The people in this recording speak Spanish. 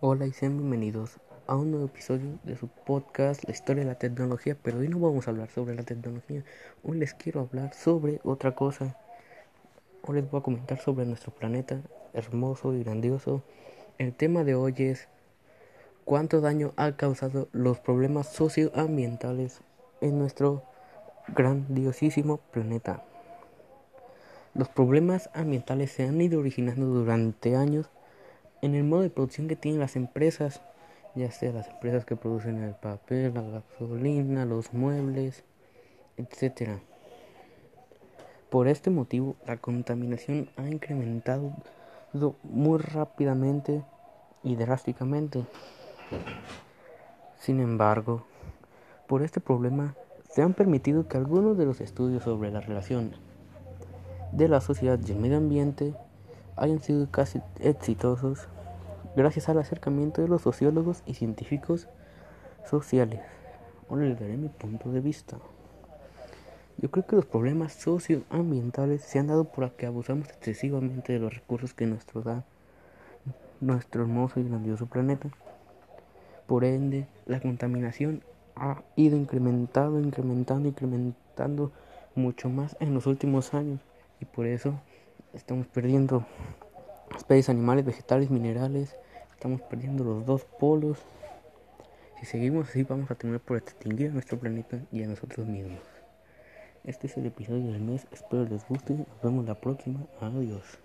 Hola y sean bienvenidos a un nuevo episodio de su podcast La historia de la tecnología, pero hoy no vamos a hablar sobre la tecnología, hoy les quiero hablar sobre otra cosa. Hoy les voy a comentar sobre nuestro planeta hermoso y grandioso. El tema de hoy es cuánto daño ha causado los problemas socioambientales en nuestro grandiosísimo planeta. Los problemas ambientales se han ido originando durante años en el modo de producción que tienen las empresas, ya sea las empresas que producen el papel, la gasolina, los muebles, etc. Por este motivo, la contaminación ha incrementado muy rápidamente y drásticamente. Sin embargo, por este problema se han permitido que algunos de los estudios sobre la relación de la sociedad y el medio ambiente hayan sido casi exitosos gracias al acercamiento de los sociólogos y científicos sociales. Ahora les daré mi punto de vista. Yo creo que los problemas socioambientales se han dado por que abusamos excesivamente de los recursos que nos da nuestro hermoso y grandioso planeta. Por ende, la contaminación ha ido incrementando, incrementando, incrementando mucho más en los últimos años y por eso estamos perdiendo especies animales, vegetales, minerales, estamos perdiendo los dos polos. Si seguimos así vamos a tener por extinguir a nuestro planeta y a nosotros mismos. Este es el episodio del mes, espero les guste, nos vemos la próxima, adiós.